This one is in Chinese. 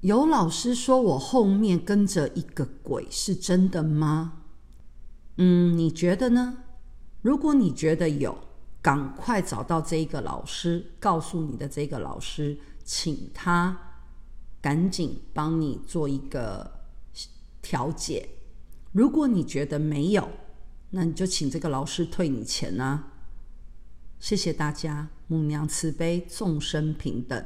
有老师说我后面跟着一个鬼，是真的吗？嗯，你觉得呢？如果你觉得有，赶快找到这一个老师，告诉你的这个老师，请他赶紧帮你做一个调解。如果你觉得没有，那你就请这个老师退你钱啊！谢谢大家，母娘慈悲，众生平等。